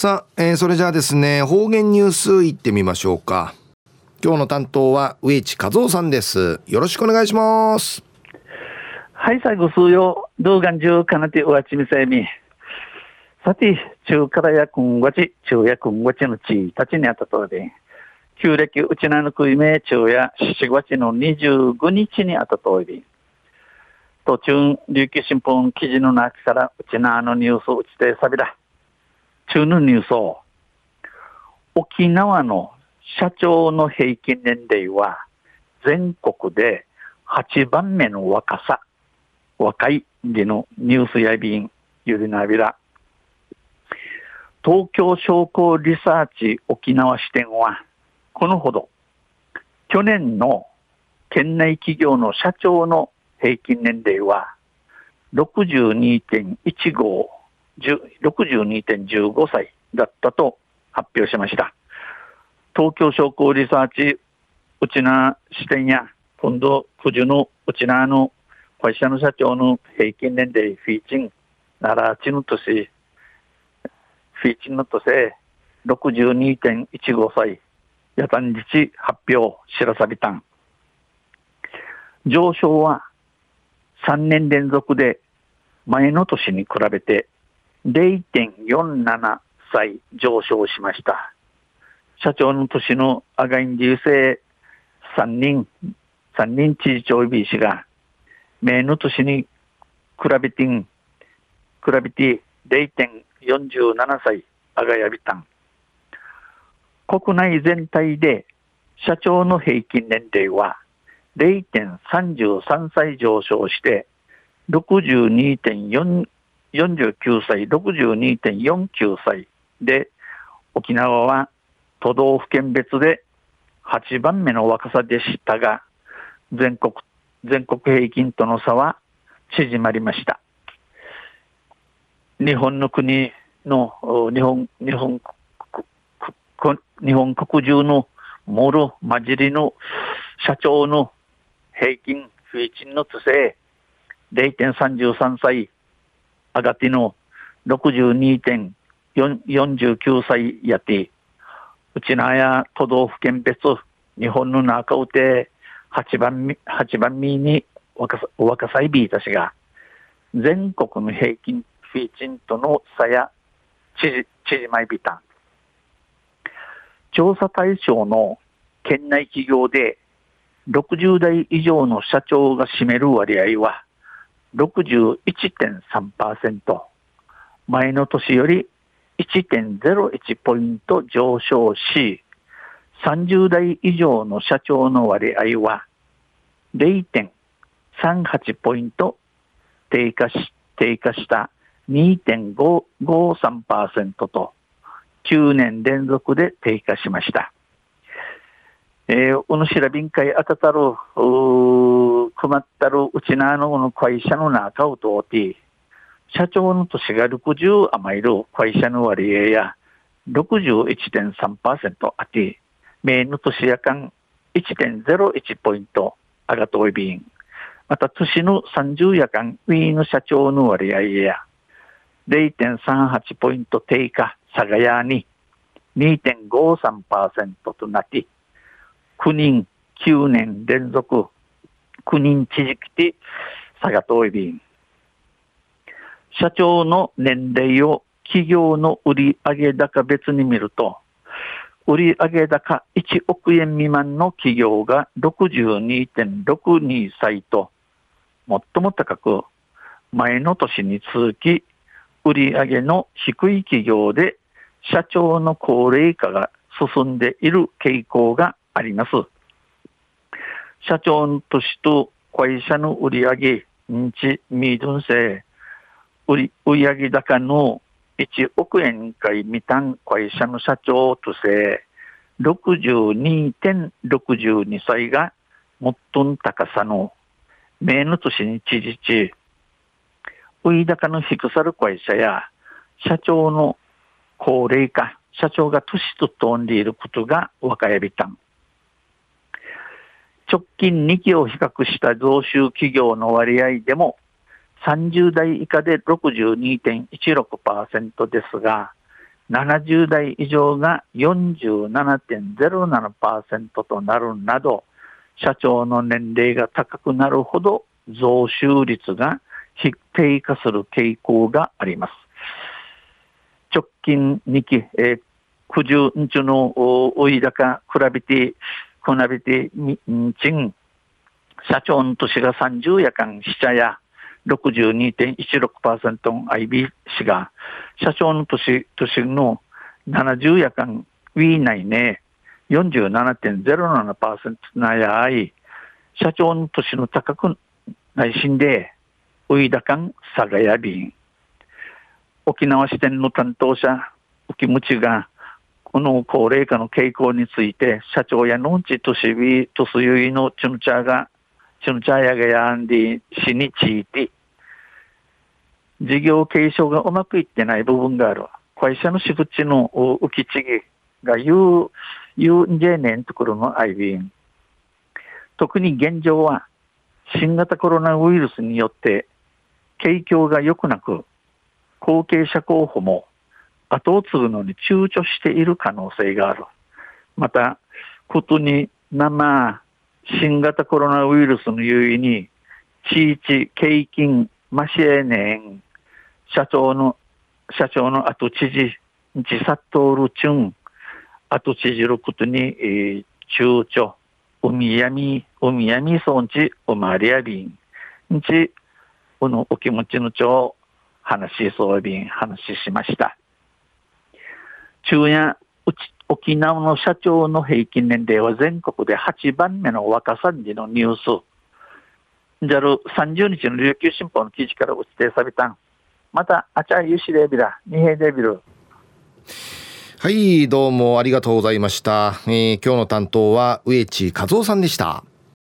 さあ、えー、それじゃあですね、方言ニュースいってみましょうか。今日の担当は植地和夫さんです。よろしくお願いします。はい、最後数曜、動画中かなてうわちみせみ。さて、中からやくんわち、中やくんわちのちたちにあったとで、旧暦うちなのくいめ中や7月の25日にあったとり、途中、琉球新聞記事の中からうちなのニュースうちてさびだ。中のニュースを、沖縄の社長の平均年齢は全国で8番目の若さ、若いでのニュースやびん、ゆりなびら。東京商工リサーチ沖縄支店は、このほど、去年の県内企業の社長の平均年齢は62.15 62.15歳だったと発表しました。東京商工リサーチうちな支店や今度九十のうちなの会社の社長の平均年齢フィーチンならちぬとしフィーチンのとせ62.15歳やたんじち発表知らさびたん上昇は3年連続で前の年に比べて0.47歳上昇しました。社長の年のアガイン流星3人、3人知事長 B 氏が、名の年に比べて、比べて0.47歳あがやびたん。国内全体で社長の平均年齢は0.33歳上昇して62.4 49歳、62.49歳で、沖縄は都道府県別で8番目の若さでしたが、全国、全国平均との差は縮まりました。日本の国の、日本、日本、日本国中のもろ混じりの社長の平均、フィーチンの都政0.33歳上がっての62.49歳やて、うちなや都道府県別、日本の中うて8番、8番目に若若さいびいたしが、全国の平均フィーチンとの差や縮まいびた。調査対象の県内企業で60代以上の社長が占める割合は61.3%、前の年より1.01ポイント上昇し、30代以上の社長の割合は0.38ポイント低下し、低下した2.53%と9年連続で低下しました。えー、おのしらびんかいあたたる、困ったるうちなの会社の中を通って、社長の年が60余りる会社の割合や61.3%あって、名の年や間1.01ポイント上がといびん。また年の30夜間ウィーの社長の割合や0.38ポイント低下下がやに2.53%となって、9人9年連続9人知事来て下がといび。社長の年齢を企業の売上高別に見ると、売上高1億円未満の企業が62.62歳と、最も高く、前の年に続き、売上の低い企業で社長の高齢化が進んでいる傾向があります。社長の年と会社の売上、認知、ミードン制、売上高の1億円会未単会社の社長として62.62歳が最も高さの。名の年に知事地、売高の低さる会社や社長の高齢化、社長が年と飛んでいることが若やびたん。直近2期を比較した増収企業の割合でも30代以下で62.16%ですが、70代以上が47.07%となるなど、社長の年齢が高くなるほど増収率が低下する傾向があります。直近2期、えー、九十日のおい高比べて、比べて、んちん、社長の年が30夜間、死者や62.16%の IB 氏が、社長の年、年の70夜間、ウィー内ね、47.07%なやい、社長の年の高く内心で、ウイダカンサガヤビン。沖縄支店の担当者、浮むちが、この高齢化の傾向について、社長やのんちとしび、とすゆいのチュンチャーが、チュンチャーやがやんで、しについて、事業継承がうまくいってない部分がある。会社の仕口の浮きちぎが言う、言うんじゃねんところのアイビン。特に現状は、新型コロナウイルスによって、景況が良くなく、後継者候補も後を継ぐのに躊躇している可能性がある。また、ことに生、新型コロナウイルスの優位に、地域、景金、マシエネン、社長の、社長の後知事、自殺通るチュン、後知事ることに、えー、躊躇、海闇、海闇そんち、おまりやびん、んち、このお気持ちのちょ話しそうびん、話しました。中夜沖縄の社長の平均年齢は全国で8番目の若さんじのニュース。じゃる30日の琉球新報の記事から打ち定されたん。また、あちゃゆしレビラ、二平デビル。はい、どうもありがとうございました。えー、今日の担当は植地和夫さんでした。